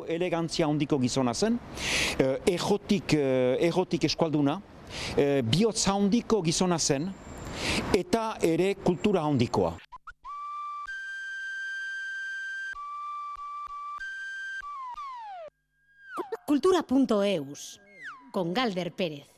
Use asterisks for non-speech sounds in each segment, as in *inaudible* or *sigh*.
Elegantzia handiko gizona zen, eh, erotik, eh, eskualduna, eh, bihotza handiko gizona zen, eta ere kultura handikoa. Cultura.eus con Galder Pérez.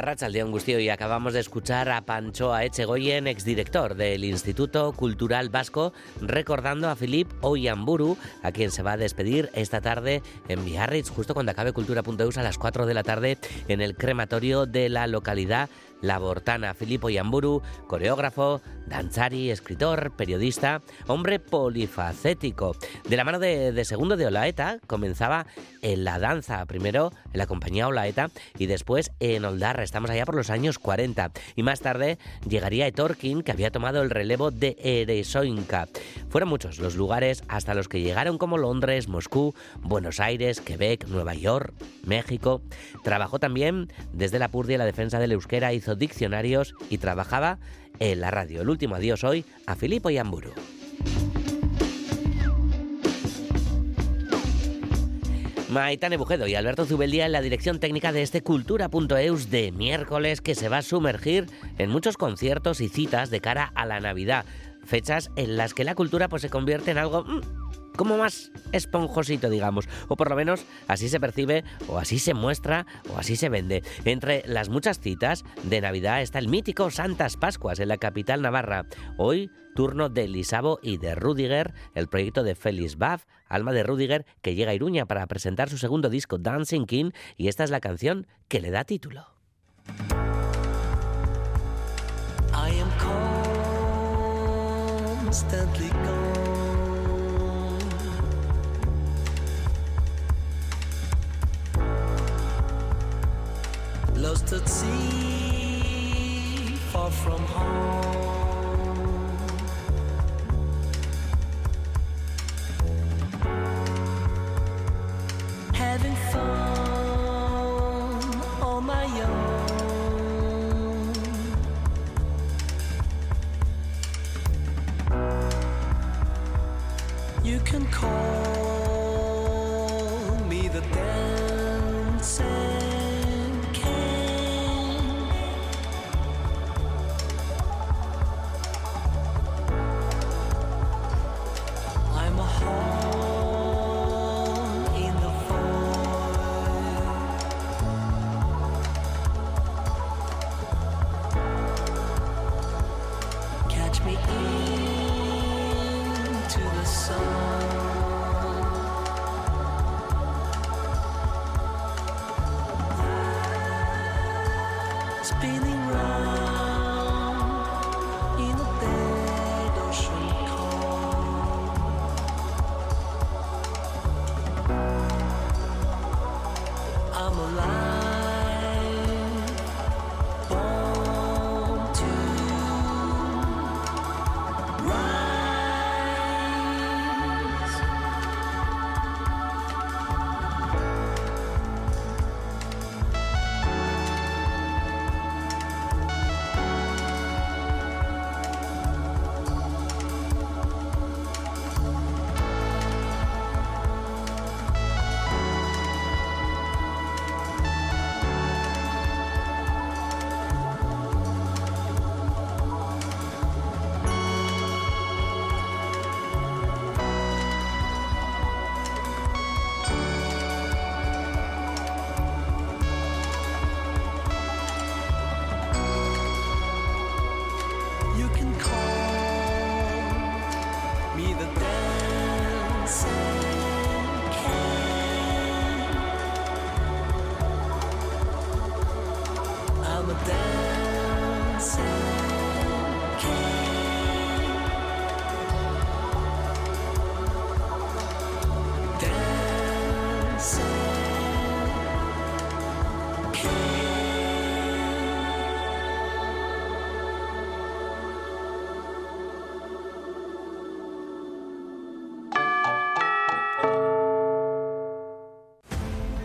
A Rachaldeón y acabamos de escuchar a Panchoa Echegoyen, exdirector del Instituto Cultural Vasco, recordando a Filip Oyamburu, a quien se va a despedir esta tarde en Biarritz, justo cuando acabe Cultura.eus a las 4 de la tarde en el crematorio de la localidad la Bortana, Filippo Yamburu, coreógrafo, danzari, escritor, periodista, hombre polifacético. De la mano de, Segundo de Olaeta comenzaba en la danza, primero en la compañía Olaeta y después en Oldarra, estamos allá por los años 40. Y más tarde llegaría Etorkin, que había tomado el relevo de Eresoinka. Fueron muchos los lugares hasta los que llegaron como Londres, Moscú, Buenos Aires, Quebec, Nueva York, México. Trabajó también desde la Purdia la defensa del euskera, hizo diccionarios y trabajaba en la radio. El último adiós hoy a Filipo Yamburu. Maitane Bujedo y Alberto Zubeldía en la dirección técnica de este Cultura.eus de miércoles que se va a sumergir en muchos conciertos y citas de cara a la Navidad. Fechas en las que la cultura pues, se convierte en algo mm, como más esponjosito, digamos, o por lo menos así se percibe, o así se muestra, o así se vende. Entre las muchas citas de Navidad está el mítico Santas Pascuas en la capital navarra. Hoy, turno de Lisabo y de Rudiger, el proyecto de Félix Baff, alma de Rudiger, que llega a Iruña para presentar su segundo disco Dancing King, y esta es la canción que le da título. Lost at sea, far from home. Having fun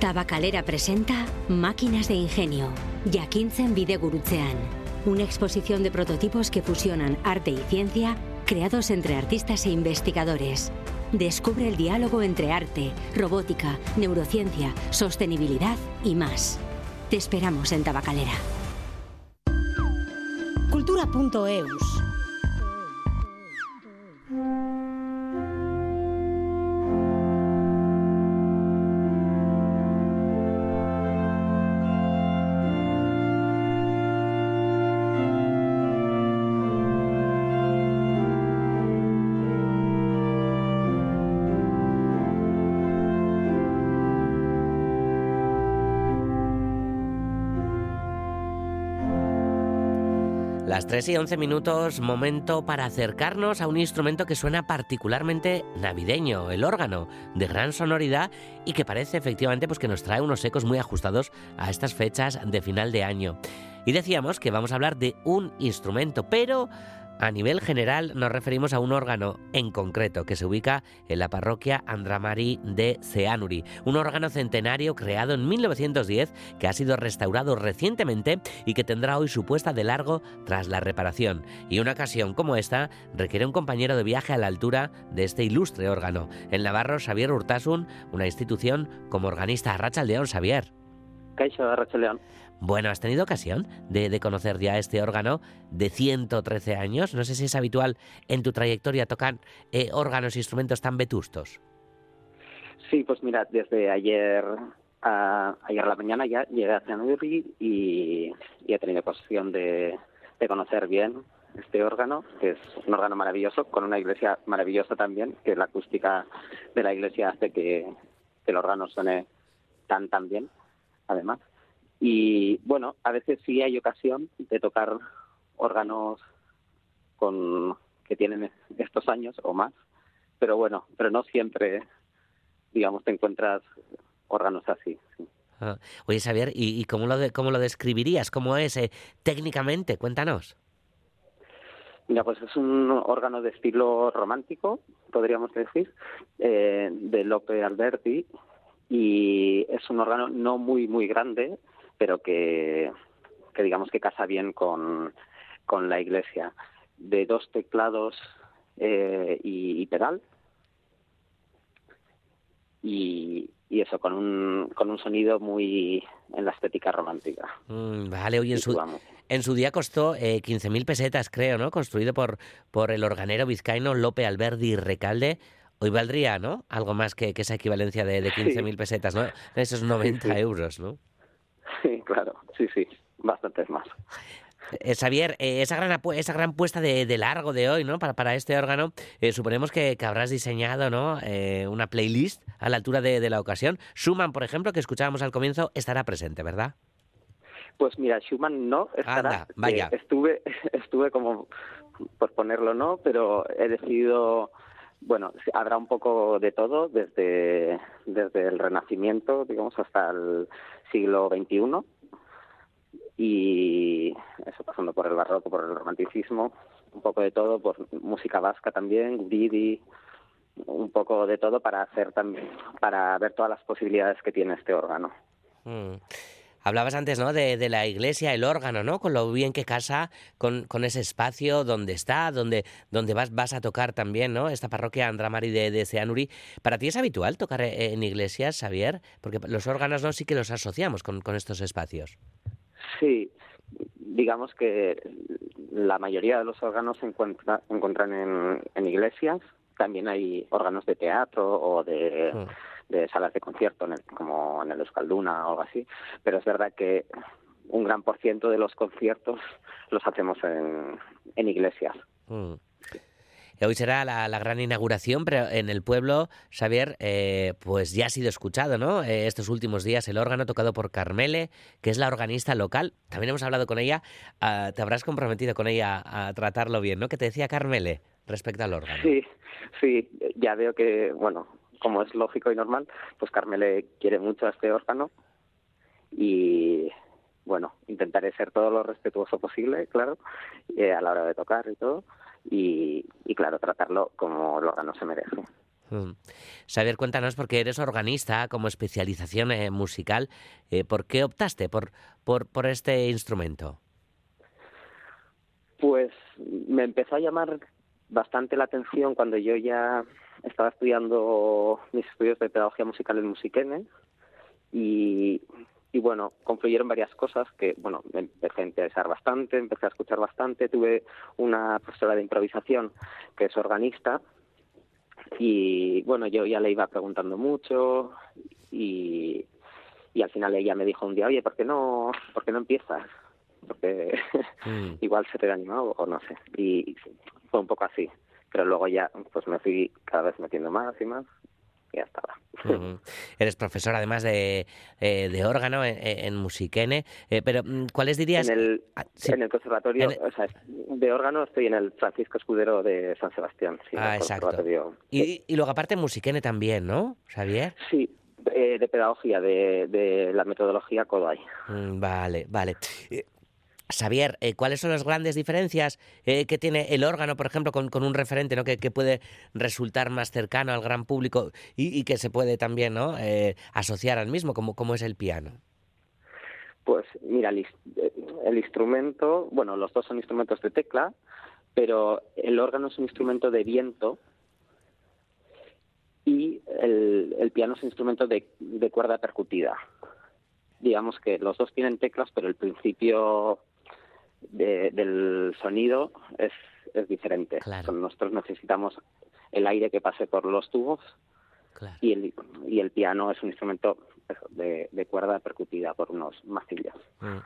Tabacalera presenta Máquinas de Ingenio, Jakintzen Bidegurutzean, una exposición de prototipos que fusionan arte y ciencia creados entre artistas e investigadores. Descubre el diálogo entre arte, robótica, neurociencia, sostenibilidad y más. Te esperamos en Tabacalera. Cultura.eus 3 y 11 minutos, momento para acercarnos a un instrumento que suena particularmente navideño, el órgano, de gran sonoridad y que parece efectivamente pues, que nos trae unos ecos muy ajustados a estas fechas de final de año. Y decíamos que vamos a hablar de un instrumento, pero a nivel general nos referimos a un órgano en concreto que se ubica en la parroquia Andramari de Ceanuri, un órgano centenario creado en 1910 que ha sido restaurado recientemente y que tendrá hoy su puesta de largo tras la reparación. Y una ocasión como esta requiere un compañero de viaje a la altura de este ilustre órgano. En Navarro, Xavier Urtasun, una institución como organista. León, Xavier. León. Bueno, ¿has tenido ocasión de, conocer ya este órgano de 113 años? No sé si es habitual en tu trayectoria tocar eh, órganos e instrumentos tan vetustos. Sí, pues mira, desde ayer a, ayer a la mañana ya llegué a y, y he tenido ocasión de, conocer bien este órgano, que es un órgano maravilloso, con una iglesia maravillosa también, que la acústica de la iglesia hace que, que el órgano suene tan, tan bien, además. Y bueno, a veces sí hay ocasión de tocar órganos con que tienen estos años o más, pero bueno, pero no siempre, digamos, te encuentras órganos así. Ah, oye, Xavier, ¿y, cómo, lo cómo lo describirías? ¿Cómo es eh, técnicamente? Cuéntanos. Mira, pues es un órgano de estilo romántico, podríamos decir, eh, de Lope Alberti, y es un órgano no muy, muy grande, pero que, que digamos que casa bien con, con la iglesia. De dos teclados eh, y, pedal. Y, y, eso, con un, con un sonido muy en la estética romántica. Mm, vale, oye, en su, en su día costó eh, 15.000 pesetas, creo, ¿no? Construido por, por el organero vizcaíno Lope Alberdi Recalde. Hoy valdría, ¿no? Algo más que, que esa equivalencia de, de 15.000 pesetas, ¿no? Esos 90 euros, ¿no? *laughs* Sí, claro, sí, sí, bastantes más. Eh, Xavier, eh, esa, gran esa gran puesta de, largo de hoy, ¿no? Para, para este órgano, eh, suponemos que, habrás diseñado, ¿no? una playlist a la altura de, la ocasión. Schumann, por ejemplo, que escuchábamos al comienzo, estará presente, ¿verdad? Pues mira, Schumann no estará. vaya. estuve, *laughs* estuve como por ponerlo no, pero he decidido bueno, habrá un poco de todo, desde, desde el Renacimiento, digamos, hasta el siglo XXI, y eso pasando por el barroco, por el romanticismo, un poco de todo, por música vasca también, guridi, un poco de todo para hacer también, para ver todas las posibilidades que tiene este órgano. Mm. Hablabas antes, ¿no? De, la iglesia, el órgano, ¿no? Con lo bien que casa con, ese espacio donde está, donde, donde vas, vas a tocar también, ¿no? Esta parroquia Andramari de, de Ceanuri. ¿Para ti es habitual tocar e, en iglesias, Xavier? Porque los órganos, ¿no? Sí que los asociamos con, estos espacios. Sí, digamos que la mayoría de los órganos se encuentran en, en iglesias. También hay órganos de teatro o de... Mm de salas de concierto, como en el Euskalduna o algo así, pero es verdad que un gran por ciento de los conciertos los hacemos en, en iglesias. Mm. Hoy será la, gran inauguración, pero en el pueblo, Xavier, eh, pues ya ha sido escuchado, ¿no? Eh, estos últimos días el órgano tocado por Carmele, que es la organista local. También hemos hablado con ella. Ah, te habrás comprometido con ella a tratarlo bien, ¿no? ¿Qué te decía Carmele respecto al órgano? Sí, sí, ya veo que, bueno, como es lógico y normal, pues Carmele quiere mucho a este órgano y bueno, intentaré ser todo lo respetuoso posible, claro, eh, a la hora de tocar y todo, y, claro, tratarlo como el órgano se merece. Mm. Xavier, cuéntanos, porque eres organista como especialización eh, musical, eh, ¿por qué optaste por, por, por este instrumento? Pues me empezó a llamar bastante la atención cuando yo ya estaba estudiando mis estudios de pedagogía musical en Musiquene y, y bueno, confluyeron varias cosas que, bueno, me empecé a interesar bastante, empecé a escuchar bastante, tuve una profesora de improvisación que es organista y bueno, yo ya le iba preguntando mucho y, y al final ella me dijo un día, oye, ¿por qué no, por qué no empiezas? Porque mm. *laughs* igual se te ha animado o no sé. Y fue un poco así. Pero luego ya pues me fui cada vez metiendo más y más ya estaba. Eres profesor además de, eh, de órgano en, en Musiquene, eh, pero mm, ¿cuáles dirías? En el, ah, en el conservatorio, o sea, de órgano estoy en el Francisco Escudero de San Sebastián. Sí, ah, exacto. Y, y, luego aparte Musiquene también, ¿no, Xavier? Sí, eh, de pedagogía, de, de la metodología Kodai. Mm, vale, vale. Xavier, eh, ¿cuáles son las grandes diferencias eh, que tiene el órgano, por ejemplo, con, un referente que, puede resultar más cercano al gran público y, que se puede también ¿no? Eh, asociar al mismo, como, como es el piano? Pues mira, el, instrumento, bueno, los dos son instrumentos de tecla, pero el órgano es un instrumento de viento y el, el piano es un instrumento de, de cuerda percutida digamos que los dos tienen teclas, pero el principio del sonido es, es diferente. Nosotros necesitamos el aire que pase por los tubos y, el, y el piano es un instrumento de, de cuerda percutida por unos mastillos. Mm.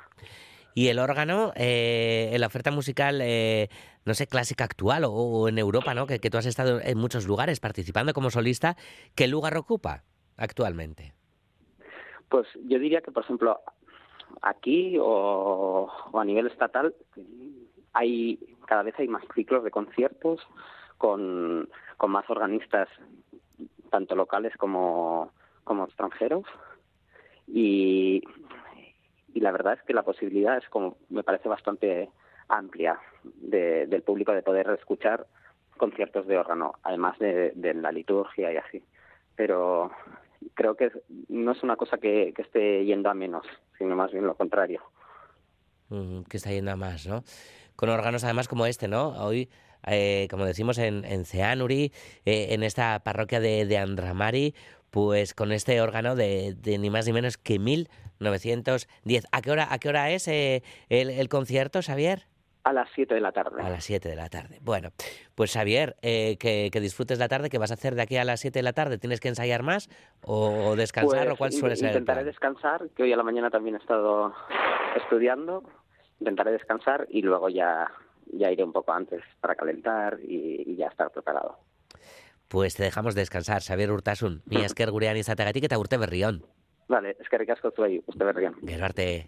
Y el órgano, eh, en la oferta musical, eh, no sé, clásica actual o, en Europa, ¿no? Que, que, tú has estado en muchos lugares participando como solista, ¿qué lugar ocupa actualmente? Pues yo diría que, por ejemplo, aquí o, a nivel estatal hay cada vez hay más ciclos de conciertos con, con más organistas tanto locales como, como extranjeros. Y, y la verdad es que la posibilidad es como me parece bastante amplia de, del público de poder escuchar conciertos de órgano además de, de la liturgia y así. Pero creo que no es una cosa que, esté yendo a menos, sino más bien lo contrario. que está yendo a más, ¿no? Con órganos además como este, ¿no? Hoy, eh, como decimos en, en Ceanuri, eh, en esta parroquia de, Andramari, pues con este órgano de, de, ni más ni menos que 1910. ¿A qué hora, a qué hora es eh, el, el concierto, Xavier? A las 7 de la tarde. A las 7 de la tarde. Bueno, pues Xavier, eh, que, disfrutes la tarde. ¿Qué vas a hacer de aquí a las 7 de la tarde? ¿Tienes que ensayar más o, descansar o cuál pues, suele ser? Intentaré descansar, que hoy a la mañana también he estado estudiando. Intentaré descansar y luego ya, ya iré un poco antes para calentar y, ya estar preparado. Pues te dejamos descansar, Xavier Urtasun. *clears throat* Mi esker gurean izategatik eta urte berrión. Vale, eskerrik asko zuei, urte berrión. Gero arte.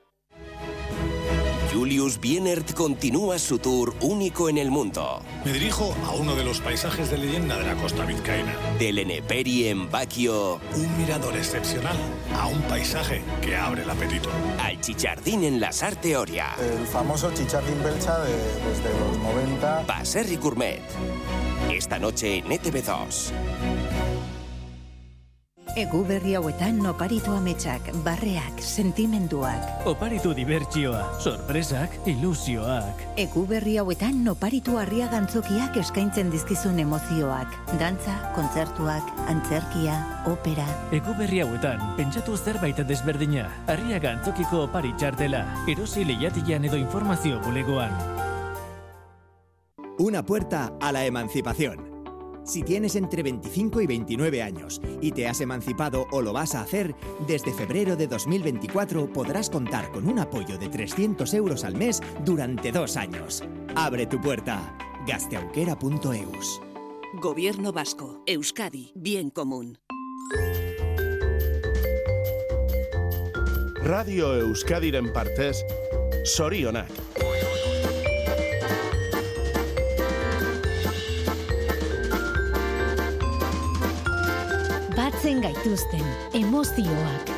Julius Bienert continúa su tour único en el mundo. Me dirijo a uno de los paisajes de leyenda de la costa vizcaína. Del Eneperi en Baquio. Un mirador excepcional a un paisaje que abre el apetito. Al Chichardín en la Sarteoria. El famoso Chichardín Belcha de, desde los 90. Paserri Gourmet. Esta noche en ETV2. Egu berri hauetan oparitu ametsak, barreak, sentimenduak. Oparitu dibertsioa, sorpresak, ilusioak. Egu berri hauetan oparitu harria gantzokiak eskaintzen dizkizun emozioak. Dantza, kontzertuak, antzerkia, opera. Egu berri hauetan, pentsatu zerbait desberdina. Harria gantzokiko opari txartela. Erosi lehiatian edo informazio bulegoan. Una puerta a la emancipación. Si tienes entre 25 y 29 años y te has emancipado o lo vas a hacer, desde febrero de 2024 podrás contar con un apoyo de 300 euros al mes durante dos años. Abre tu puerta. gasteauquera.eus. Gobierno Vasco. Euskadi. Bien común. Radio Euskadiren partez, sorionak. Batzen gaituzten emozioak.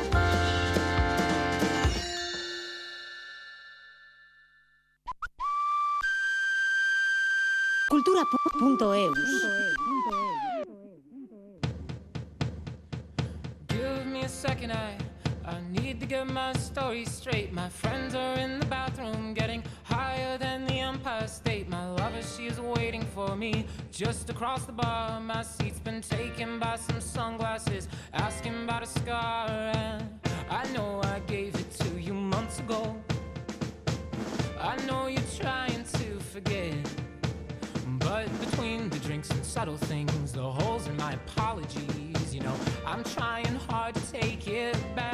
A second, I, I need to get my story straight. My friends are in the bathroom getting higher than the Empire State. My lover, she is waiting for me just across the bar. My seat's been taken by some sunglasses, asking about a scar. And I know I gave it to you months ago. I know you're trying to forget. But between the drinks and subtle things, the holes in my apologies, you know, I'm trying hard to take it back.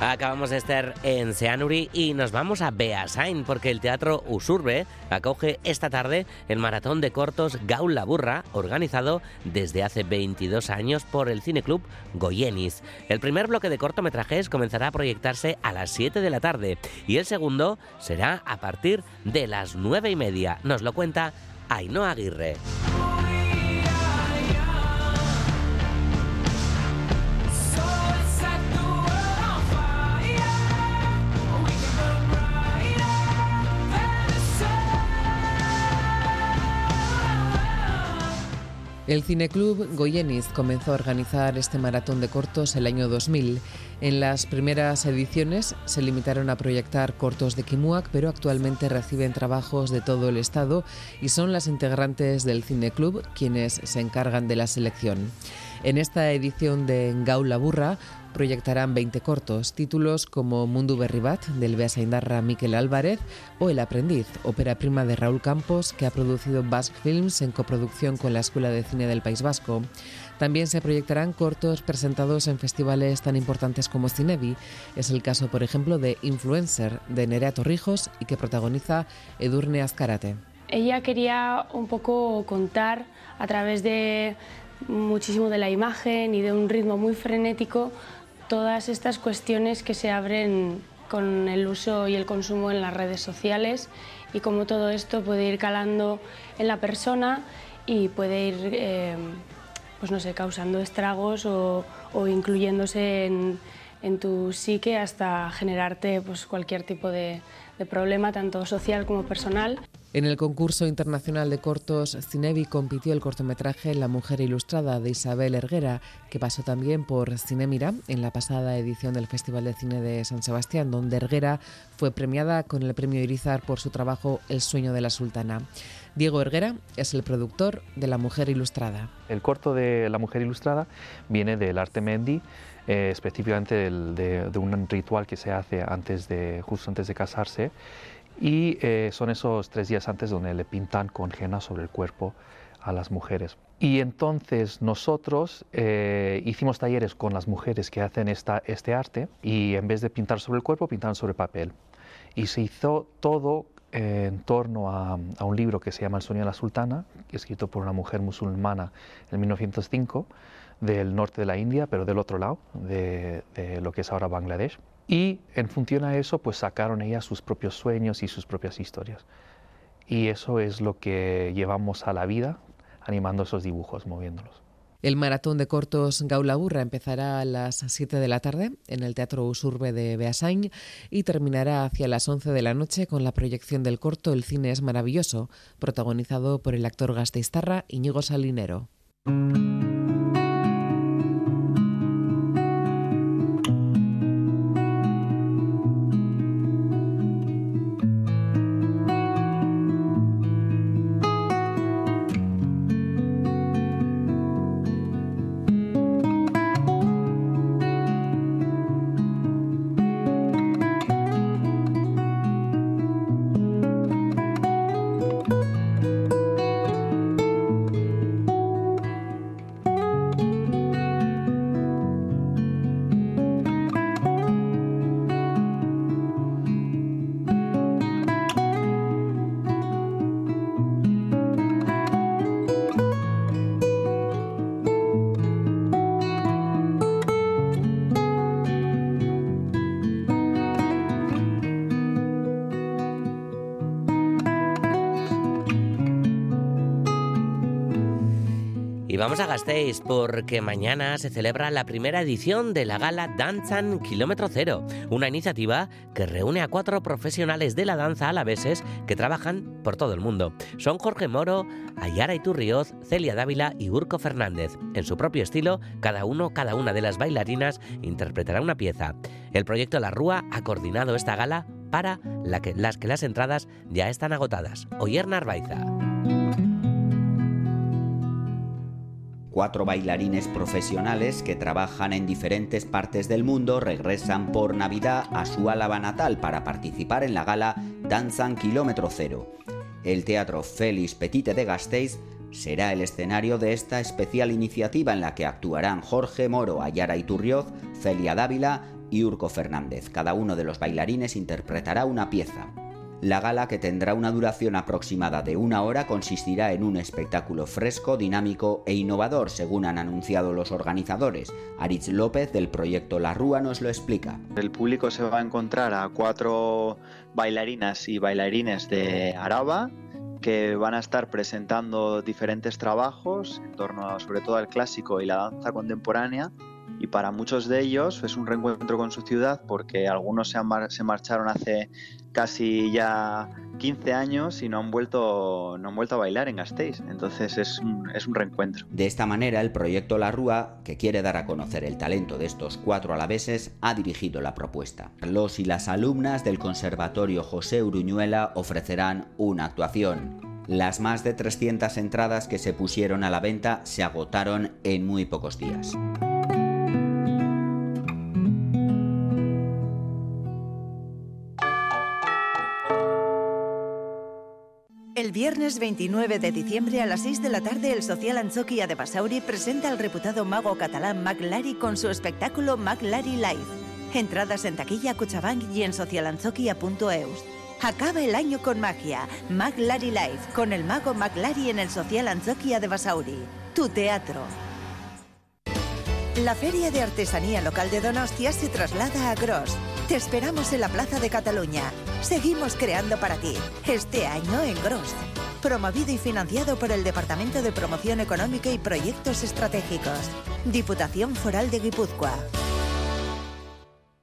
Acabamos de estar en Seanuri y nos vamos a Beasain porque el Teatro Usurbe acoge esta tarde el maratón de cortos Gaul la Burra, organizado desde hace 22 años por el Cineclub Goyenis. El primer bloque de cortometrajes comenzará a proyectarse a las 7 de la tarde y el segundo será a partir de las 9 y media. Nos lo cuenta Ainhoa Aguirre. El Cineclub Goyenis comenzó a organizar este maratón de cortos el año 2000. En las primeras ediciones se limitaron a proyectar cortos de Kimuak, pero actualmente reciben trabajos de todo el estado y son las integrantes del Cineclub quienes se encargan de la selección. En esta edición de Gaula Burra proyectarán 20 cortos, títulos como Mundu Berribat del Beasaindarra Miquel Álvarez o El aprendiz, ópera prima de Raúl Campos que ha producido Basque Films en coproducción con la Escuela de Cine del País Vasco. También se proyectarán cortos presentados en festivales tan importantes como Cinevi. Es el caso, por ejemplo, de Influencer de Nerea Torrijos y que protagoniza Edurne Azcarate. Ella quería un poco contar a través de muchísimo de la imagen y de un ritmo muy frenético todas estas cuestiones que se abren con el uso y el consumo en las redes sociales y cómo todo esto puede ir calando en la persona y puede ir, eh, pues no sé, causando estragos o, incluyéndose en, en tu psique hasta generarte pues, cualquier tipo de, de problema, tanto social como personal. En el concurso internacional de cortos Cinevi compitió el cortometraje La mujer ilustrada de Isabel Erguera, que pasó también por Cinemira en la pasada edición del Festival de Cine de San Sebastián, donde Erguera fue premiada con el premio Irizar por su trabajo El sueño de la sultana. Diego Erguera es el productor de La mujer ilustrada. El corto de La mujer ilustrada viene del arte mendi, eh, específicamente del- de, un ritual que se hace antes de, justo antes de casarse y eh, son esos tres días antes donde le pintan con henna sobre el cuerpo a las mujeres. Y entonces nosotros eh, hicimos talleres con las mujeres que hacen esta, este arte y en vez de pintar sobre el cuerpo, pintaban sobre papel. Y se hizo todo en torno a, a un libro que se llama El sueño de la sultana, escrito por una mujer musulmana en 1905 del norte de la India, pero del otro lado, de, lo que es ahora Bangladesh. Y en función a eso, pues sacaron ellas sus propios sueños y sus propias historias. Y eso es lo que llevamos a la vida, animando esos dibujos, moviéndolos. El maratón de cortos Gaula Burra empezará a las 7 de la tarde en el Teatro Usurbe de Beasain y terminará hacia las 11 de la noche con la proyección del corto El cine es maravilloso, protagonizado por el actor gasteiztarra Iñigo Salinero. Vamos a Gasteiz porque mañana se celebra la primera edición de la gala Danzan Kilómetro Cero, una iniciativa que reúne a cuatro profesionales de la danza alaveses que trabajan por todo el mundo. Son Jorge Moro, Ayara Iturrioz, Celia Dávila y Urco Fernández. En su propio estilo, cada uno, cada una de las bailarinas interpretará una pieza. El proyecto La Rúa ha coordinado esta gala para que, las que las entradas ya están agotadas. Oyer Narvaiza. Cuatro bailarines profesionales que trabajan en diferentes partes del mundo regresan por Navidad a su Álava natal para participar en la gala Danzan Kilómetro Cero. El Teatro Félix Petite de Gasteiz será el escenario de esta especial iniciativa en la que actuarán Jorge Moro, Ayara Iturrioz, Celia Dávila y Urco Fernández. Cada uno de los bailarines interpretará una pieza. La gala, que tendrá una duración aproximada de una hora, consistirá en un espectáculo fresco, dinámico e innovador, según han anunciado los organizadores. Aritz López, del proyecto La Rúa, nos lo explica. El público se va a encontrar a cuatro bailarinas y bailarines de Araba, que van a estar presentando diferentes trabajos en torno sobre todo al clásico y la danza contemporánea y para muchos de ellos es un reencuentro con su ciudad porque algunos se, mar se marcharon hace casi ya 15 años y no han vuelto, no han vuelto a bailar en Gasteiz. Entonces es un, es un reencuentro. De esta manera, el proyecto La Rúa, que quiere dar a conocer el talento de estos cuatro alaveses, ha dirigido la propuesta. Los y las alumnas del Conservatorio José Uruñuela ofrecerán una actuación. Las más de 300 entradas que se pusieron a la venta se agotaron en muy pocos días. Viernes 29 de diciembre a las 6 de la tarde el social Anzokia de Basauri presenta al reputado mago catalán Mac Lari con su espectáculo Mac Lari Live. Entradas en taquilla Cuchabank y en socialanzokia.eus. Acaba el año con magia. Mac Lari Live con el mago Mac Lari en el social Anzokia de Basauri. Tu teatro. La Feria de Artesanía Local de Donostia se traslada a Gros. Te esperamos en la Plaza de Cataluña. Seguimos creando para ti, este año en Gros. Promovido y financiado por el Departamento de Promoción Económica y Proyectos Estratégicos. Diputación Foral de Guipúzcoa.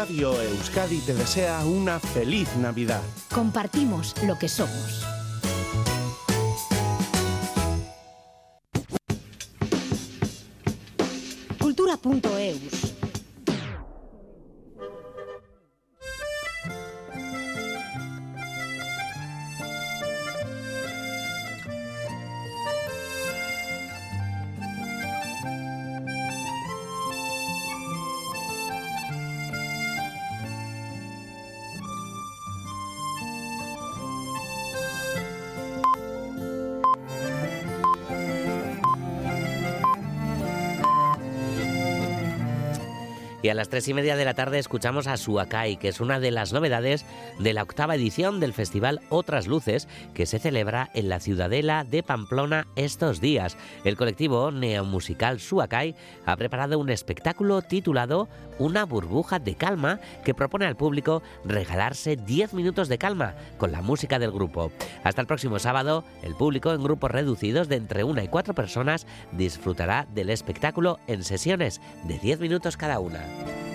Radio Euskadi te desea una feliz Navidad. Compartimos lo que somos. Cultura.eus A las tres y media de la tarde escuchamos a Suakai, que es una de las novedades de la octava edición del festival Otras Luces, que se celebra en la Ciudadela de Pamplona estos días. El colectivo neomusical Suakai ha preparado un espectáculo titulado Una burbuja de calma que propone al público regalarse 10 minutos de calma con la música del grupo. Hasta el próximo sábado, el público en grupos reducidos de entre una y cuatro personas disfrutará del espectáculo en sesiones de 10 minutos cada una. thank you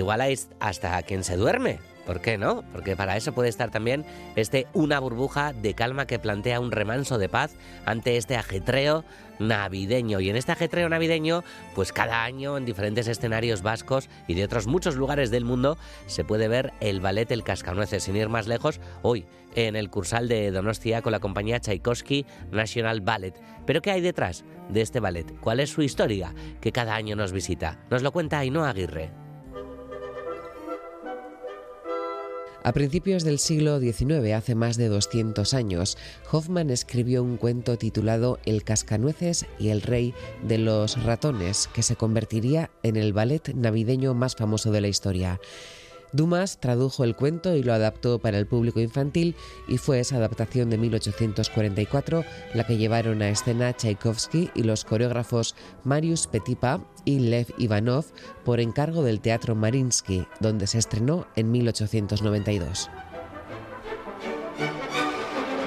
Igual hay hasta quien se duerme. ¿Por qué no? Porque para eso puede estar también este una burbuja de calma que plantea un remanso de paz ante este ajetreo navideño. Y en este ajetreo navideño, pues cada año en diferentes escenarios vascos y de otros muchos lugares del mundo se puede ver el ballet El Cascanueces. Sin ir más lejos, hoy en el Cursal de Donostia con la compañía Tchaikovsky National Ballet. Pero ¿qué hay detrás de este ballet? ¿Cuál es su historia que cada año nos visita? Nos lo cuenta Ainhoa Aguirre. A principios del siglo XIX, hace más de 200 años, Hoffman escribió un cuento titulado El cascanueces y el rey de los ratones, que se convertiría en el ballet navideño más famoso de la historia. Dumas tradujo el cuento y lo adaptó para el público infantil y fue esa adaptación de 1844 la que llevaron a escena Tchaikovsky y los coreógrafos Marius Petipa y Lev Ivanov por encargo del Teatro Marinsky, donde se estrenó en 1892.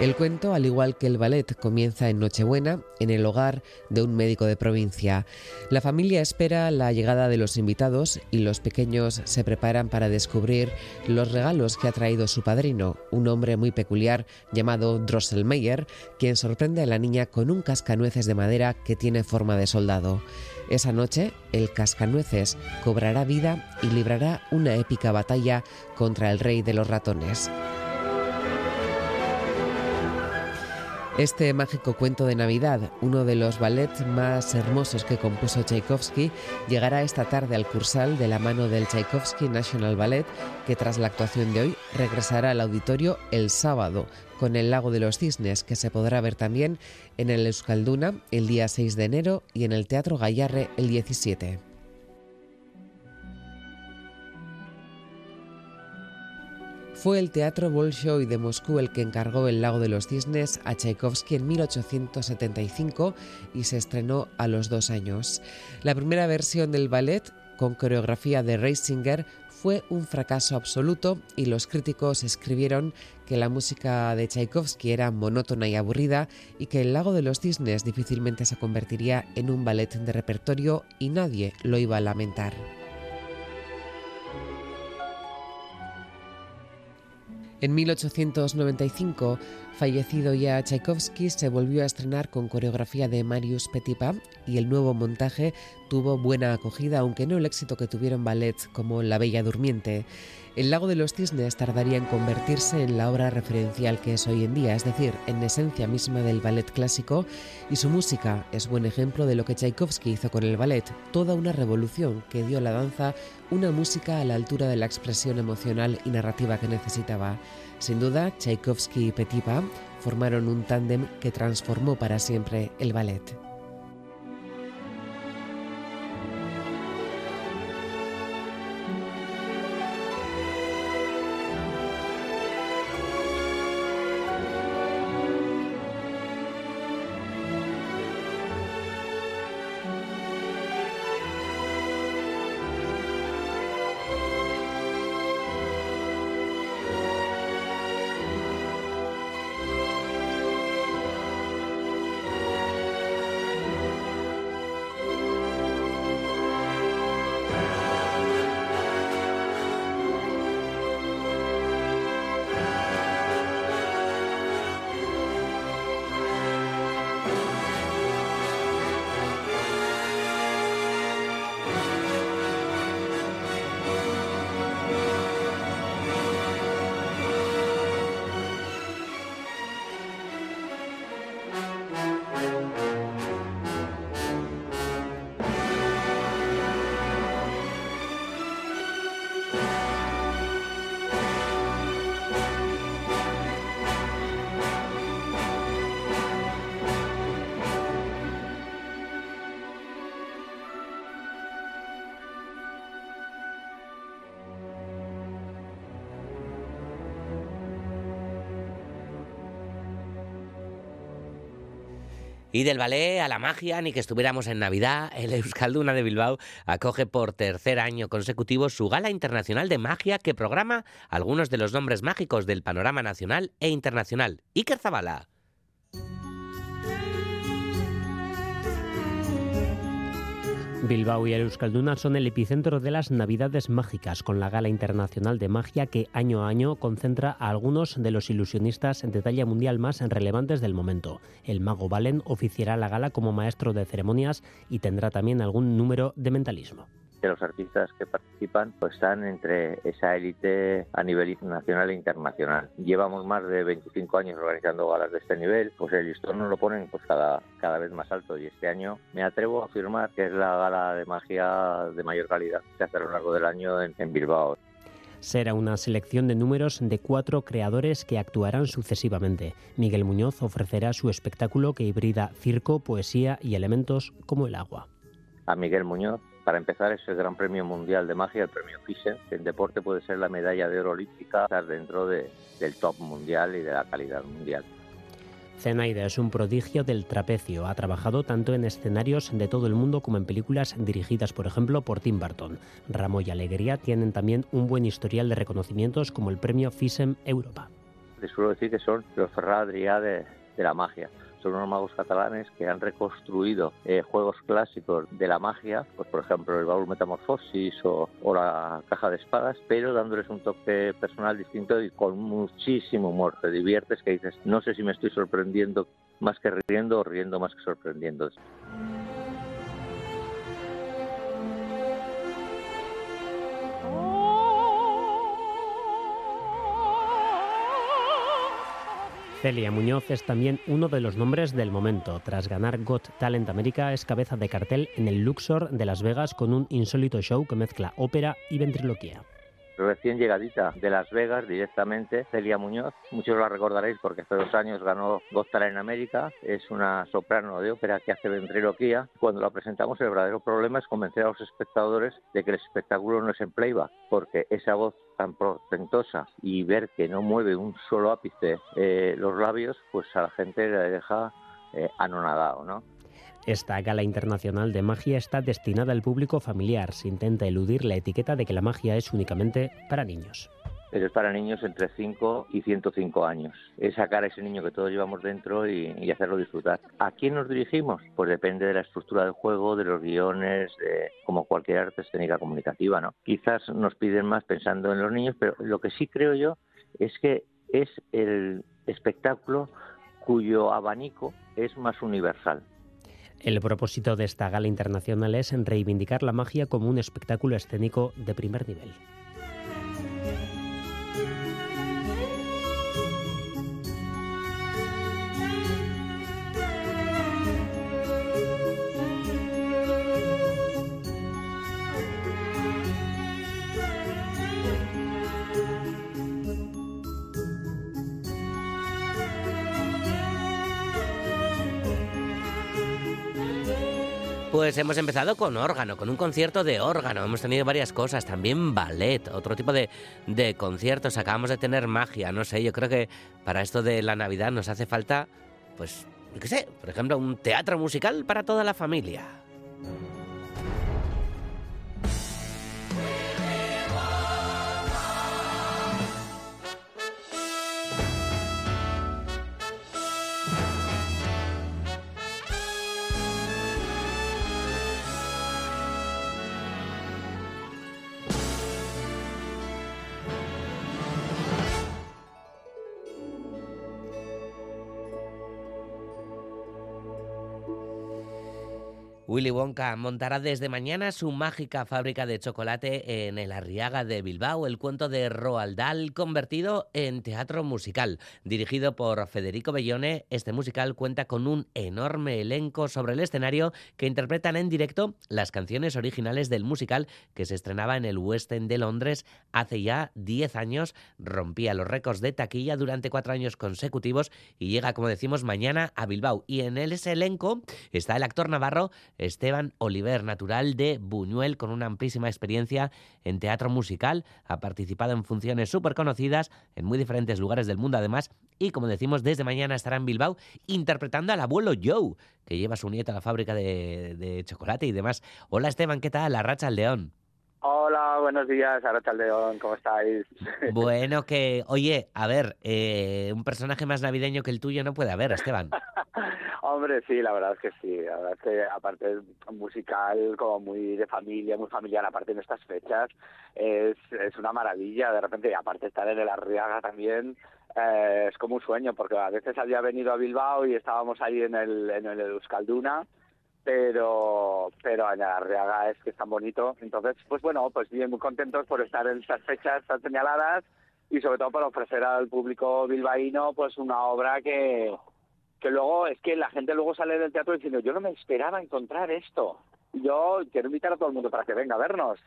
El cuento, al igual que el ballet, comienza en Nochebuena, en el hogar de un médico de provincia. La familia espera la llegada de los invitados y los pequeños se preparan para descubrir los regalos que ha traído su padrino, un hombre muy peculiar llamado Drosselmeyer, quien sorprende a la niña con un cascanueces de madera que tiene forma de soldado. Esa noche, el cascanueces cobrará vida y librará una épica batalla contra el rey de los ratones. Este mágico cuento de Navidad, uno de los ballets más hermosos que compuso Tchaikovsky, llegará esta tarde al Cursal de la mano del Tchaikovsky National Ballet, que tras la actuación de hoy regresará al auditorio el sábado con El Lago de los Cisnes, que se podrá ver también en el Euskalduna el día 6 de enero y en el Teatro Gallarre el 17. Fue el Teatro Bolshoi de Moscú el que encargó El Lago de los Cisnes a Tchaikovsky en 1875 y se estrenó a los dos años. La primera versión del ballet, con coreografía de Reisinger, fue un fracaso absoluto y los críticos escribieron que la música de Tchaikovsky era monótona y aburrida y que El Lago de los Cisnes difícilmente se convertiría en un ballet de repertorio y nadie lo iba a lamentar. En 1895, fallecido ya Tchaikovsky, se volvió a estrenar con coreografía de Marius Petipa y el nuevo montaje tuvo buena acogida, aunque no el éxito que tuvieron ballets como La Bella Durmiente. El Lago de los Cisnes tardaría en convertirse en la obra referencial que es hoy en día, es decir, en esencia misma del ballet clásico, y su música es buen ejemplo de lo que Tchaikovsky hizo con el ballet, toda una revolución que dio a la danza una música a la altura de la expresión emocional y narrativa que necesitaba. Sin duda, Tchaikovsky y Petipa formaron un tándem que transformó para siempre el ballet. Y del ballet a la magia, ni que estuviéramos en Navidad, el Euskalduna de Bilbao acoge por tercer año consecutivo su gala internacional de magia que programa algunos de los nombres mágicos del panorama nacional e internacional. Iker Zabala. Bilbao y el Euskalduna son el epicentro de las Navidades Mágicas, con la Gala Internacional de Magia que año a año concentra a algunos de los ilusionistas de talla mundial más relevantes del momento. El mago Valen oficiará la gala como maestro de ceremonias y tendrá también algún número de mentalismo que los artistas que participan pues, están entre esa élite a nivel nacional e internacional. Llevamos más de 25 años organizando galas de este nivel, pues el listón nos lo ponen pues cada, cada vez más alto y este año me atrevo a afirmar que es la gala de magia de mayor calidad que se hace a lo largo del año en, en Bilbao será una selección de números de cuatro creadores que actuarán sucesivamente. Miguel Muñoz ofrecerá su espectáculo que hibrida circo, poesía y elementos como el agua. A Miguel Muñoz para empezar, es el Gran Premio Mundial de Magia, el Premio Fischer, que en deporte puede ser la medalla de oro olímpica, estar dentro de, del top mundial y de la calidad mundial. Zenaida es un prodigio del trapecio. Ha trabajado tanto en escenarios de todo el mundo como en películas dirigidas, por ejemplo, por Tim Burton. Ramo y Alegría tienen también un buen historial de reconocimientos como el premio FISEM Europa. Les suelo decir que son los Ferradria de, de la magia son magos catalanes que han reconstruido eh, juegos clásicos de la magia, pues por ejemplo el baúl metamorfosis o, o, la caja de espadas, pero dándoles un toque personal distinto y con muchísimo humor. Te diviertes que dices, no sé si me estoy sorprendiendo más que riendo o riendo más que sorprendiendo. Celia Muñoz es también uno de los nombres del momento. Tras ganar Got Talent América, es cabeza de cartel en el Luxor de Las Vegas con un insólito show que mezcla ópera y ventriloquía recién llegadita de Las Vegas directamente, Celia Muñoz. Muchos la recordaréis porque hace dos años ganó Talent en América. Es una soprano de ópera que hace ventriloquía. Cuando la presentamos, el verdadero problema es convencer a los espectadores de que el espectáculo no es en playback, porque esa voz tan portentosa y ver que no mueve un solo ápice eh, los labios, pues a la gente le deja eh, anonadado, ¿no? Esta gala internacional de magia está destinada al público familiar. Se intenta eludir la etiqueta de que la magia es únicamente para niños. Pero es para niños entre 5 y 105 años. Es sacar a ese niño que todos llevamos dentro y, hacerlo disfrutar. ¿A quién nos dirigimos? Pues depende de la estructura del juego, de los guiones, de, como cualquier arte escénica comunicativa. ¿no? Quizás nos piden más pensando en los niños, pero lo que sí creo yo es que es el espectáculo cuyo abanico es más universal. El propósito de esta gala internacional es reivindicar la magia como un espectáculo escénico de primer nivel. Pues hemos empezado con órgano, con un concierto de órgano. Hemos tenido varias cosas, también ballet, otro tipo de, de conciertos. Acabamos de tener magia, no sé. Yo creo que para esto de la Navidad nos hace falta, pues, qué sé, por ejemplo, un teatro musical para toda la familia. Willy Wonka montará desde mañana su mágica fábrica de chocolate en el Arriaga de Bilbao, el cuento de Roald Dahl convertido en teatro musical. Dirigido por Federico Bellone, este musical cuenta con un enorme elenco sobre el escenario que interpretan en directo las canciones originales del musical que se estrenaba en el West End de Londres hace ya 10 años, rompía los récords de taquilla durante cuatro años consecutivos y llega, como decimos, mañana a Bilbao. Y en ese elenco está el actor navarro Esteban Oliver, natural de Buñuel, con una amplísima experiencia en teatro musical. Ha participado en funciones súper conocidas en muy diferentes lugares del mundo, además, y como decimos, desde mañana estará en Bilbao interpretando al abuelo Joe, que lleva a su nieto a la fábrica de, de chocolate y demás. Hola Esteban, ¿qué tal? La racha al león. Hola, buenos días, Arracha León, ¿cómo estáis? *laughs* Bueno, que, oye, a ver, eh, un personaje más navideño que el tuyo no puede haber, Esteban. *laughs* Hombre, sí, la verdad es que sí, la verdad es que aparte es musical, como muy de familia, muy familiar, aparte en estas fechas, es, es una maravilla, de repente, aparte estar en el Arriaga también, eh, es como un sueño, porque a veces había venido a Bilbao y estábamos ahí en el, en el Euskalduna, pero pero Arriaga es que es tan bonito. Entonces, pues bueno, pues bien, muy contentos por estar en estas fechas tan señaladas y sobre todo por ofrecer al público bilbaíno pues una obra que, que luego es que la gente luego sale del teatro diciendo yo no me esperaba encontrar esto. Yo quiero invitar a todo el mundo para que venga a vernos.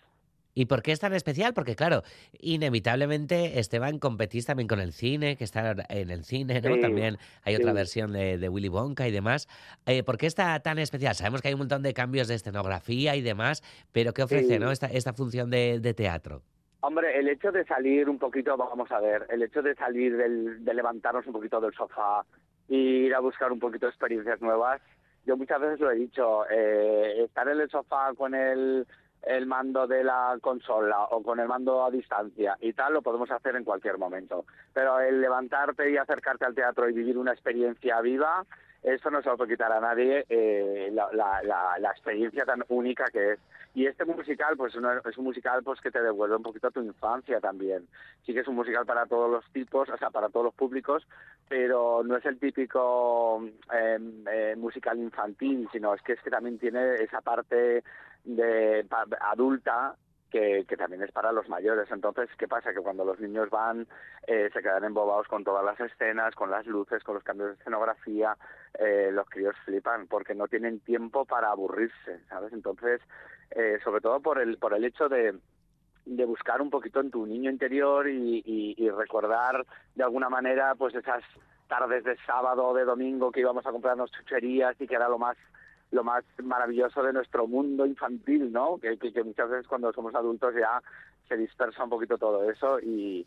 ¿Y por qué es tan especial? Porque, claro, inevitablemente Esteban competís también con el cine, que está en el cine, ¿no? Sí, también hay otra versión de, de Willy Wonka y demás. Eh, ¿Por qué está tan especial? Sabemos que hay un montón de cambios de escenografía y demás, pero ¿qué ofrece Sí. ¿no? esta, esta función de, de teatro? Hombre, el hecho de salir un poquito, vamos a ver, el hecho de salir, del, de levantarnos un poquito del sofá e ir a buscar un poquito de experiencias nuevas, yo muchas veces lo he dicho, eh, estar en el sofá con el, el mando de la consola o con el mando a distancia y tal, lo podemos hacer en cualquier momento. Pero el levantarte y acercarte al teatro y vivir una experiencia viva, eso no se lo puede quitar a nadie eh, la, experiencia tan única que es. Y este musical, pues uno- es un musical pues que te devuelve un poquito a tu infancia también. Sí que es un musical para todos los tipos, o sea, para todos los públicos, pero no es el típico eh, eh, musical infantil, sino es que es que también tiene esa parte de adulta que, que también es para los mayores. Entonces, ¿qué pasa? Que cuando los niños van, eh, se quedan embobados con todas las escenas, con las luces, con los cambios de escenografía, eh, los críos flipan porque no tienen tiempo para aburrirse, ¿sabes? Entonces, eh, sobre todo por el, por el hecho de, de buscar un poquito en tu niño interior y, y- y recordar de alguna manera pues esas tardes de sábado o de domingo que íbamos a comprarnos chucherías y que era lo más lo más maravilloso de nuestro mundo infantil, ¿no? Que, que, que muchas veces cuando somos adultos ya se dispersa un poquito todo eso y,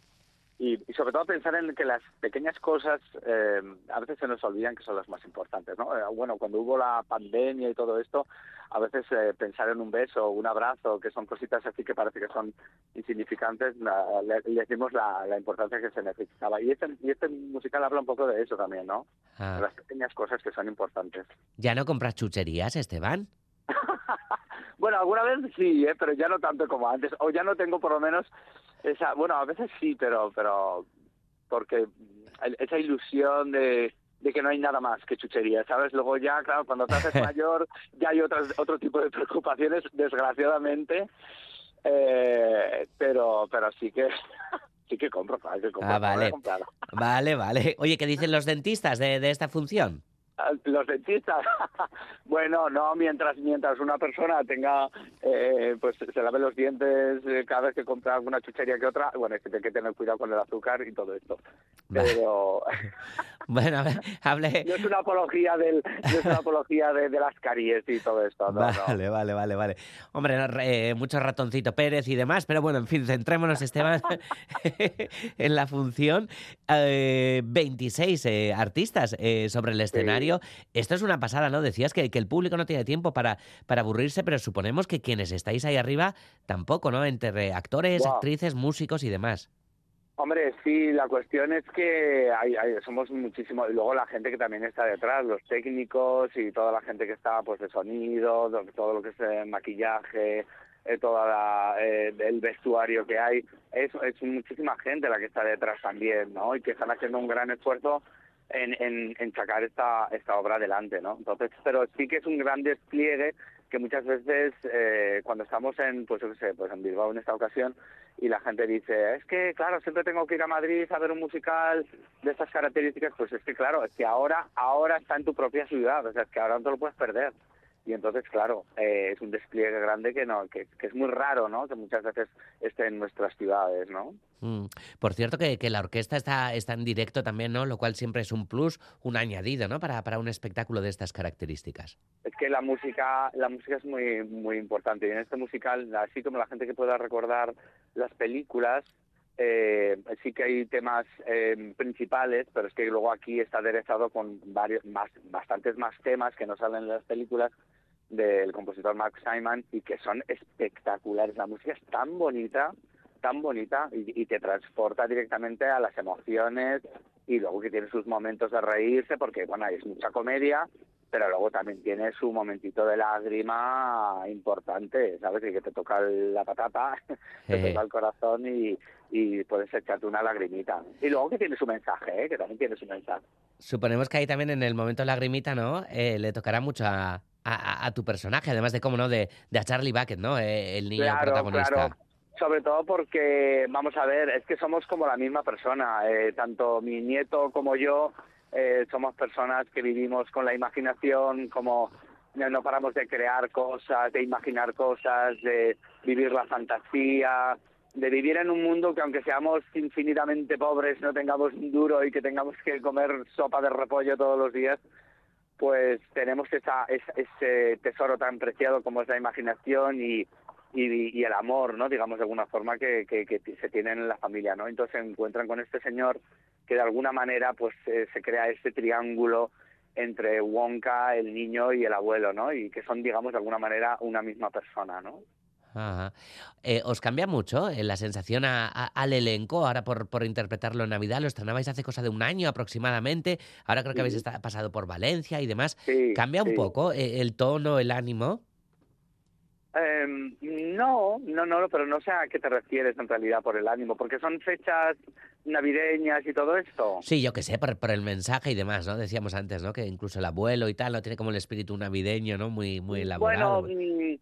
y, y sobre todo pensar en que las pequeñas cosas eh, a veces se nos olvidan que son las más importantes, ¿no? Eh, bueno, cuando hubo la pandemia y todo esto, a veces eh, pensar en un beso un abrazo, que son cositas así que parece que son insignificantes, la- le, le dimos la, la importancia que se necesitaba. Y este, y este musical habla un poco de eso también, ¿no? Ah. De las pequeñas cosas que son importantes. ¿Ya no compras chucherías, Esteban? *laughs* Bueno, alguna vez sí, ¿eh? pero ya no tanto como antes. O ya no tengo por lo menos esa... Bueno, a veces sí, pero pero porque esa ilusión de, de que no hay nada más que chuchería, ¿sabes? Luego ya, claro, cuando te haces *laughs* mayor ya hay otras, otro tipo de preocupaciones, desgraciadamente. Eh, pero pero sí que *laughs* sí que compro, claro que compro. Ah, vale. Vale, vale. Oye, ¿qué dicen los dentistas de, de esta función? *laughs* Los dentistas, *laughs* bueno, no, mientras mientras una persona tenga, eh, pues se lave los dientes eh, cada vez que compra alguna chuchería que otra, bueno, es que tiene que tener cuidado con el azúcar y todo esto. Pero *laughs* Bueno, a ver, *laughs* hable... no es una apología del, no es una apología de, de las caries y todo esto, no, no. Vale, vale, vale, vale. Hombre, no, eh, mucho ratoncito Pérez y demás, pero bueno, en fin, centrémonos, Esteban, *laughs* en la función. Eh, 26 eh, artistas eh, sobre el escenario. Esto es una pasada, ¿no? Decías que, que el público no tiene tiempo para, para aburrirse, pero suponemos que quienes estáis ahí arriba tampoco, ¿no? Entre actores, actrices, músicos y demás. Hombre, sí, la cuestión es que hay, hay- somos muchísimos, y luego la gente que también está detrás, los técnicos y toda la gente que está pues de sonido, do- todo lo que es eh, maquillaje, eh, toda la, eh, el vestuario que hay, es, es muchísima gente la que está detrás también, ¿no? Y que están haciendo un gran esfuerzo en, en, en sacar esta, esta obra adelante, ¿no? Entonces, pero sí que es un gran despliegue que muchas veces eh, cuando estamos en, pues yo sé, pues en Bilbao en esta ocasión y la gente dice, es que claro, siempre tengo que ir a Madrid a ver un musical de estas características, pues es que claro, es que ahora, ahora está en tu propia ciudad, o sea, es que ahora no te lo puedes perder. Y entonces, claro, eh, es un despliegue grande que no, que, que es muy raro, ¿no? Que muchas veces esté en nuestras ciudades, ¿no? Mm. Por cierto, que, que la orquesta está, está en directo también, ¿no? Lo cual siempre es un plus, un añadido, ¿no? Para, para un espectáculo de estas características. es que la música la música es muy muy importante y en este musical así como la gente que pueda recordar las películas eh, sí que hay temas eh, principales, pero es que luego aquí está aderezado con varios, más, bastantes más temas que no salen en las películas del compositor Mark Simon y que son espectaculares. La música es tan bonita, tan bonita y, y te transporta directamente a las emociones y luego que tiene sus momentos de reírse porque, bueno, es mucha comedia, pero luego también tiene su momentito de lágrima importante, ¿sabes? Y que te toca la patata, *laughs* te Eh. toca el corazón y, y puedes echarte una lagrimita. Y luego que tiene su mensaje, ¿eh? Que también tiene su mensaje. Suponemos que ahí también en el momento lagrimita, ¿no? Eh, le tocará mucho a, a- a tu personaje, además de, cómo no, de, de a Charlie Bucket, ¿no? Eh, el niño Claro, protagonista. claro. Sobre todo porque, vamos a ver, es que somos como la misma persona. eh, tanto mi nieto como yo eh, somos personas que vivimos con la imaginación, como no paramos de crear cosas, de imaginar cosas, de vivir la fantasía, de vivir en un mundo que aunque seamos infinitamente pobres, no tengamos un duro y que tengamos que comer sopa de repollo todos los días, pues tenemos esa, es- ese tesoro tan preciado como es la imaginación y el amor, ¿no? Digamos de alguna forma que, que, que se tienen en la familia, ¿no? Entonces se encuentran con este señor que de alguna manera pues eh, se crea este triángulo entre Wonka, el niño y el abuelo, ¿no? Y que son, digamos, de alguna manera una misma persona, ¿no? Ajá. Eh, ¿Os cambia mucho eh, la sensación a- a- al elenco ahora por, por interpretarlo en Navidad? Lo estrenabais hace cosa de un año aproximadamente. Ahora creo que habéis Sí. esta- pasado por Valencia y demás. Sí, ¿Cambia un poco eh, el tono, el ánimo? Em, no, no, no, pero no sé a qué te refieres en realidad por el ánimo, porque son fechas navideñas y todo esto. Sí, yo qué sé, por, por el mensaje y demás, ¿no? Decíamos antes, ¿no? Que incluso el abuelo y tal, ¿no? Tiene como el espíritu navideño, ¿no? Muy, muy elaborado. Bueno, mm,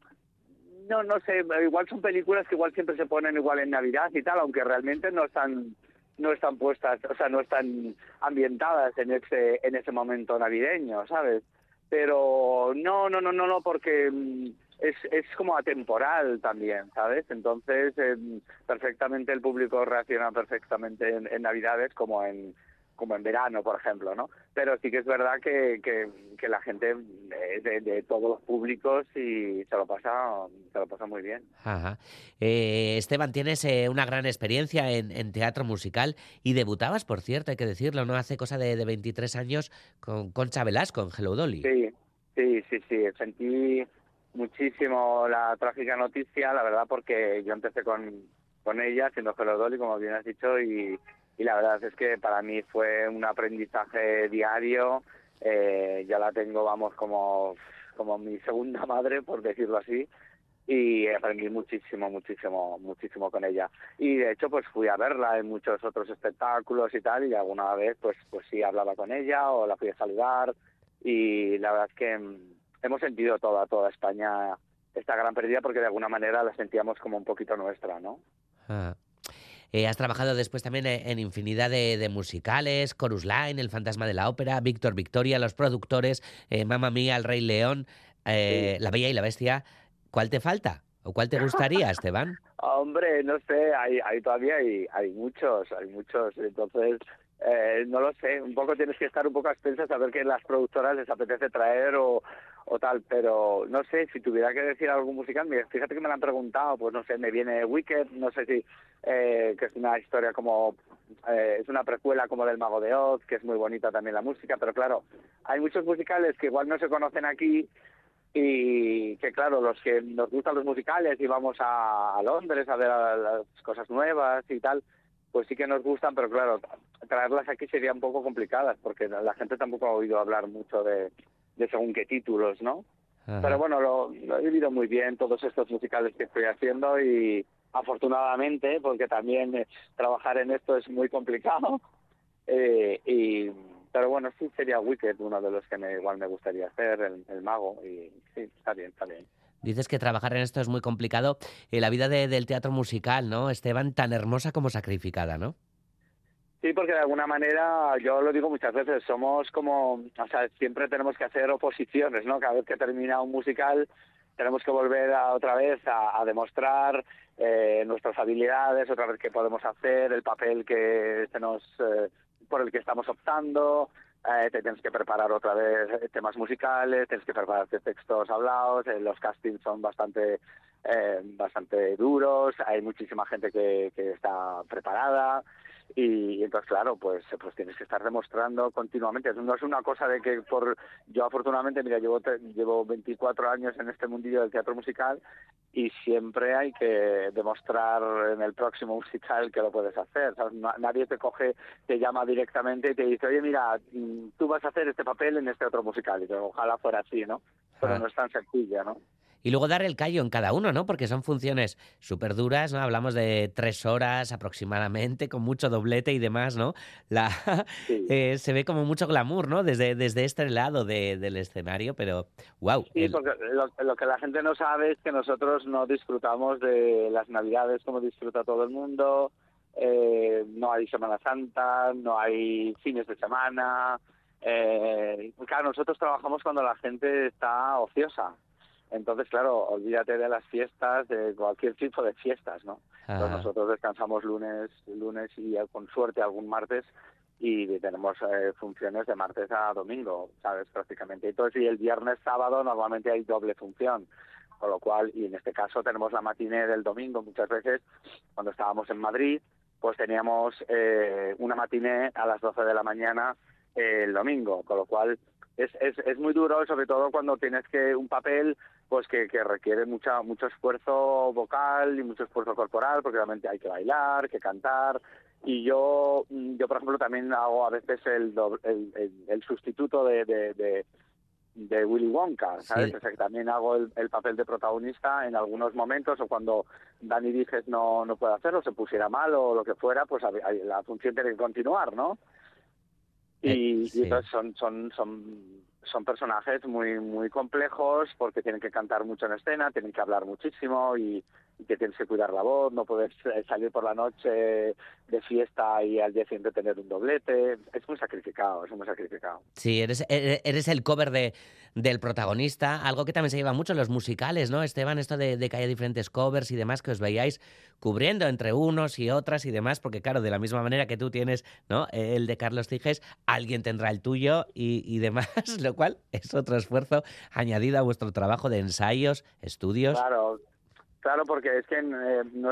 no, no sé, igual son películas que igual siempre se ponen igual en Navidad y tal, aunque realmente no están no están puestas, o sea, no están ambientadas en ese en ese momento navideño, ¿sabes? Pero no, no, no, no, no, porque mm, es, es como atemporal también, ¿sabes? Entonces, em, perfectamente el público reacciona perfectamente en, en Navidades como en como en verano, por ejemplo, ¿no? Pero sí que es verdad que, que, que la gente de, de- de todos los públicos y se lo pasa se lo pasa muy bien. Ajá. Eh, Esteban, tienes eh, una gran experiencia en, en teatro musical y debutabas, por cierto, hay que decirlo, ¿no? Hace cosa de, de 23 años con Concha Velasco en Hello Dolly. Sí, sí, sí, sí. Sentí muchísimo la trágica noticia, la verdad, porque yo empecé con, con ella, siendo Hello Dolly, como bien has dicho, y, y la verdad es que para mí fue un aprendizaje diario. Eh, ya la tengo, vamos, como, como mi segunda *laughs* madre, por decirlo así. Y aprendí muchísimo, muchísimo, muchísimo con ella. Y de hecho, pues fui a verla en muchos otros espectáculos y tal, y alguna vez, pues, pues sí hablaba con ella o la fui a saludar. Y la verdad es que hemos sentido toda, toda España esta gran pérdida porque de alguna manera la sentíamos como un poquito nuestra, ¿no? Ah. Eh, has trabajado después también eh, en infinidad de, de musicales, Chorus Line, El Fantasma de la Ópera, Víctor Victoria, los productores, eh, Mamma Mía, El Rey León, eh, La Bella y la Bestia. ¿Cuál te falta? ¿O cuál te gustaría, *laughs* Esteban? Hombre, no sé, hay, hay todavía hay, hay muchos, hay muchos, entonces eh, no lo sé, un poco tienes que estar un poco a expensas a ver qué las productoras les apetece traer o, o tal, pero no sé, si tuviera que decir algún musical, mira, fíjate que me lo han preguntado, pues no sé, me viene Wicked, no sé si, eh, que es una historia como, eh, es una precuela como del Mago de Oz, que es muy bonita también la música, pero claro, hay muchos musicales que igual no se conocen aquí y que claro, los que nos gustan los musicales y vamos a, Londres a ver a las cosas nuevas y tal, pues sí que nos gustan, pero claro, traerlas aquí sería un poco complicadas porque la gente tampoco ha oído hablar mucho de, de según qué títulos, ¿no? Ajá. Pero bueno, lo, lo he vivido muy bien todos estos musicales que estoy haciendo y afortunadamente, porque también eh, trabajar en esto es muy complicado, *laughs* eh, y pero bueno, sí sería Wicked uno de los que me, igual me gustaría hacer, el, el mago, y sí, está bien, está bien. Dices que trabajar en esto es muy complicado. Eh, la vida de- del teatro musical, ¿no, Esteban? Tan hermosa como sacrificada, ¿no? Sí, porque de alguna manera, yo lo digo muchas veces, somos como, o sea, siempre tenemos que hacer oposiciones, ¿no? Cada vez que termina un musical, tenemos que volver a, otra vez a, demostrar eh, nuestras habilidades, otra vez qué podemos hacer, el papel que se nos, eh, por el que estamos optando, eh, te tienes que preparar otra vez temas musicales, tienes que prepararte textos hablados, eh, los castings son bastante eh, bastante duros, hay muchísima gente que, que está preparada y, entonces claro pues pues tienes que estar demostrando continuamente. No es una cosa de que por yo afortunadamente mira llevo llevo 24 años en este mundillo del teatro musical y siempre hay que demostrar en el próximo musical que lo puedes hacer nadie te coge te llama directamente y te dice oye mira mm, tú vas a hacer este papel en este otro musical y ojalá fuera así no pero Ah. no es tan sencilla no Y luego dar el callo en cada uno, ¿no? Porque son funciones súper duras, ¿no? Hablamos de tres horas aproximadamente, con mucho doblete y demás, ¿no? La, *laughs* eh, se ve como mucho glamour, ¿no? Desde, desde este lado de- del escenario, pero wow. Sí, porque lo, lo que la gente no sabe es que nosotros no disfrutamos de las Navidades como disfruta todo el mundo, eh, no hay Semana Santa, no hay fines de semana. Eh, claro, nosotros trabajamos cuando la gente está ociosa. Entonces, claro, olvídate de las fiestas, de cualquier tipo de fiestas, ¿no? Entonces nosotros descansamos lunes, lunes y con suerte algún martes y tenemos eh, funciones de martes a domingo, ¿sabes? Prácticamente. Entonces, y el viernes, sábado normalmente hay doble función. Con lo cual, y en este caso tenemos la matiné del domingo muchas veces, cuando estábamos en Madrid, pues teníamos eh, una matiné a las 12 de la mañana eh, el domingo, con lo cual es, es, es muy duro, sobre todo cuando tienes que un papel pues que, que requiere mucha mucho esfuerzo vocal y mucho esfuerzo corporal, porque realmente hay que bailar, que cantar. Y yo, mm, yo por ejemplo, también hago a veces el, dob- el, el, el sustituto de, de, de, de Willy Wonka, ¿sabes? Sí. O sea, que también hago el, el papel de protagonista en algunos momentos o cuando Dani Dijes no, no puede hacerlo, se pusiera mal o lo que fuera, pues la función tiene que continuar, ¿no? Y, Eh, y sí. entonces son, son, son, son personajes muy, muy complejos porque tienen que cantar mucho en escena, tienen que hablar muchísimo y, y que tienes que cuidar la voz, no puedes eh, salir por la noche de fiesta y al día siguiente tener un doblete. Es muy sacrificado, es muy sacrificado. Sí, eres, e- eres el cover de, del protagonista, algo que también se lleva mucho en los musicales, ¿no, Esteban? Esto de, de que haya diferentes covers y demás que os veíais cubriendo entre unos y otras y demás, porque claro, de la misma manera que tú tienes ¿no? el de Carlos Tiges, alguien tendrá el tuyo y, y demás, *laughs* lo cual es otro esfuerzo añadido a vuestro trabajo de ensayos, estudios. Claro, claro, porque es que eh, no-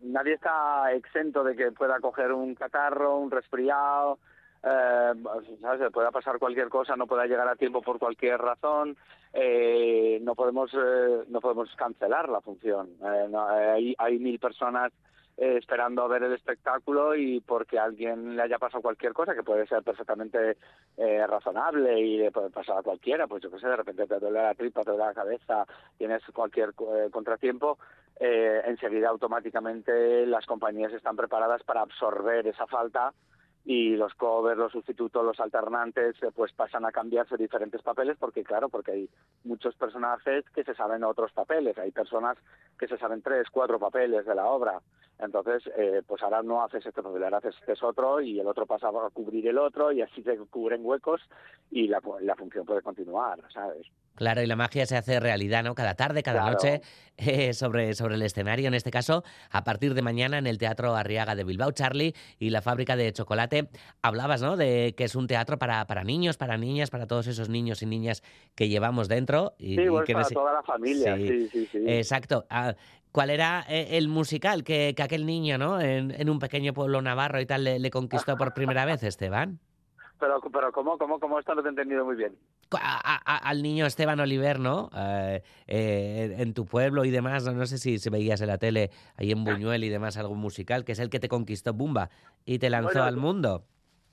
nadie está exento de que pueda coger un catarro, un resfriado, eh, ¿sabes? Pueda pasar cualquier cosa, no pueda llegar a tiempo por cualquier razón, eh, no podemos eh, no podemos cancelar la función. Eh, no, eh, hay, hay mil personas eh, esperando a ver el espectáculo y porque a alguien le haya pasado cualquier cosa, que puede ser perfectamente eh, razonable y le puede pasar a cualquiera, pues yo qué sé, de repente te duele la tripa, te duele la cabeza, tienes cualquier eh, contratiempo, eh, enseguida automáticamente las compañías están preparadas para absorber esa falta y los covers, los sustitutos, los alternantes, eh, pues pasan a cambiarse diferentes papeles porque, claro, porque hay muchos personajes que se saben otros papeles, hay personas que se saben tres, cuatro papeles de la obra. Entonces, eh, pues ahora no haces este papel, ahora haces este otro y el otro pasa a cubrir el otro y así se cubren huecos y la, la función puede continuar, ¿sabes? Claro, y la magia se hace realidad, ¿no? Cada tarde, cada Claro. noche, *laughs* eh, sobre, sobre el escenario, en este caso, a partir de mañana en el Teatro Arriaga de Bilbao, Charlie, y la fábrica de chocolate. Hablabas, ¿no? De que es un teatro para, para niños, para niñas, para todos esos niños y niñas que llevamos dentro. Y, Sí, y que para toda la familia, sí, sí, sí. Exacto. Ah, ¿Cuál era eh, el musical que, que aquel niño, ¿no? En, en un pequeño pueblo navarro y tal, le, le conquistó por primera vez, *laughs* Esteban? Pero, pero ¿cómo, cómo, cómo? Esto no te he entendido muy bien. a- a- al niño Esteban Oliver, ¿no? Eh, eh, en tu pueblo y demás, no, no sé si, si veías en la tele, ahí en Buñuel y demás, algún musical, que es el que te conquistó Bumba y te lanzó Bueno, al mundo.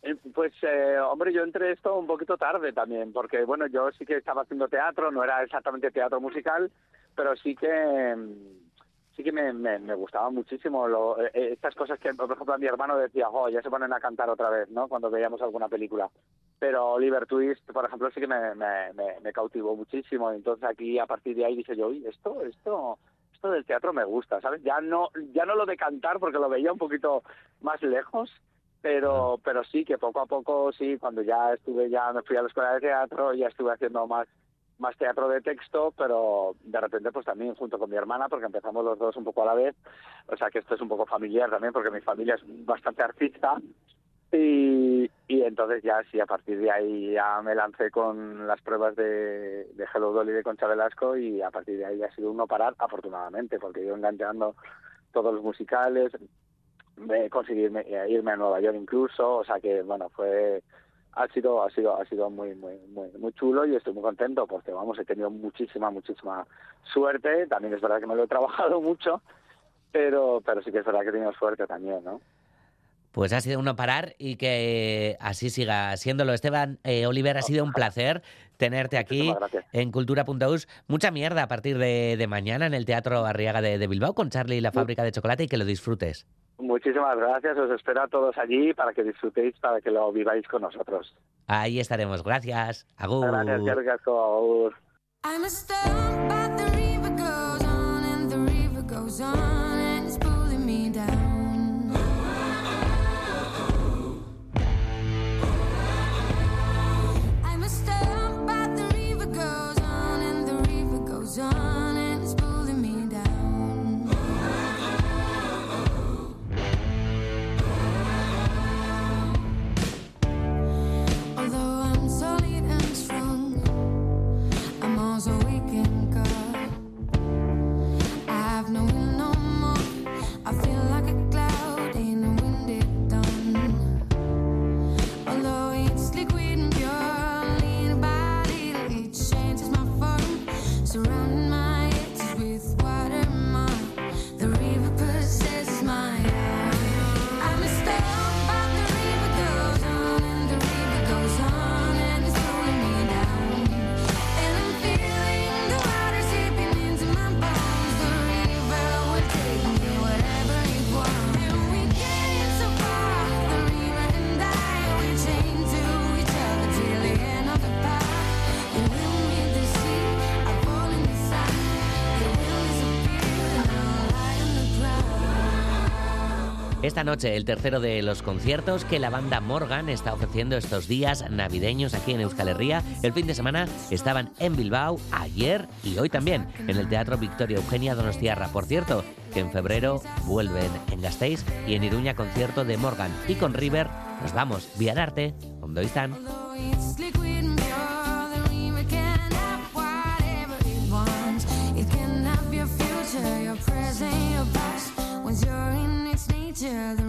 Eh, Pues, eh, hombre, yo entré esto un poquito tarde también, porque, bueno, yo sí que estaba haciendo teatro, no era exactamente teatro musical, pero sí que mm, sí que me, me, me gustaba muchísimo lo, eh, eh, estas cosas que, por ejemplo, a mi hermano decía, oh, ya se ponen a cantar otra vez, ¿no? Cuando veíamos alguna película. Pero Oliver Twist, por ejemplo, sí que me, me, cautivó muchísimo. Entonces aquí, a partir de ahí, dije yo, uy, esto, esto, esto del teatro me gusta, ¿sabes? Ya no, ya no lo de cantar, porque lo veía un poquito más lejos, pero pero sí que poco a poco sí cuando ya estuve ya me fui a la escuela de teatro ya estuve haciendo más más teatro de texto pero de repente pues también junto con mi hermana porque empezamos los dos un poco a la vez. O sea que esto es un poco familiar también porque mi familia es bastante artista. Y, y entonces ya sí, a partir de ahí ya me lancé con las pruebas de, Hello Dolly de Concha Velasco y a partir de ahí ha sido uno parar, afortunadamente, porque yo enganchando todos los musicales, me conseguirme eh, irme a Nueva York incluso, o sea que bueno, fue ha sido ha sido ha sido muy muy muy muy chulo y estoy muy contento porque vamos he tenido muchísima muchísima suerte también es verdad que me lo he *laughs* trabajado mucho pero pero sí que es verdad que he tenido suerte también no Pues ha sido uno parar y que así siga siéndolo. Esteban eh, Oliver, ha sido un placer tenerte aquí en Cultura.us. Mucha mierda a partir de, de mañana en el Teatro Arriaga de, de Bilbao con Charlie y la fábrica de chocolate y que lo disfrutes. Muchísimas gracias os espero a todos allí para que disfrutéis para que lo viváis con nosotros Ahí estaremos. Gracias. Agur. gracias agur. I'm Esta noche el tercero de los conciertos que la banda Morgan está ofreciendo estos días navideños aquí en Euskal Herria. El fin de semana estaban en Bilbao ayer y hoy también en el Teatro Victoria Eugenia Donostiarra. Por cierto, que en febrero vuelven en Gasteiz y en Iruña concierto de Morgan. Y con River nos vamos. Viararte, ¿dónde están? It's liquid each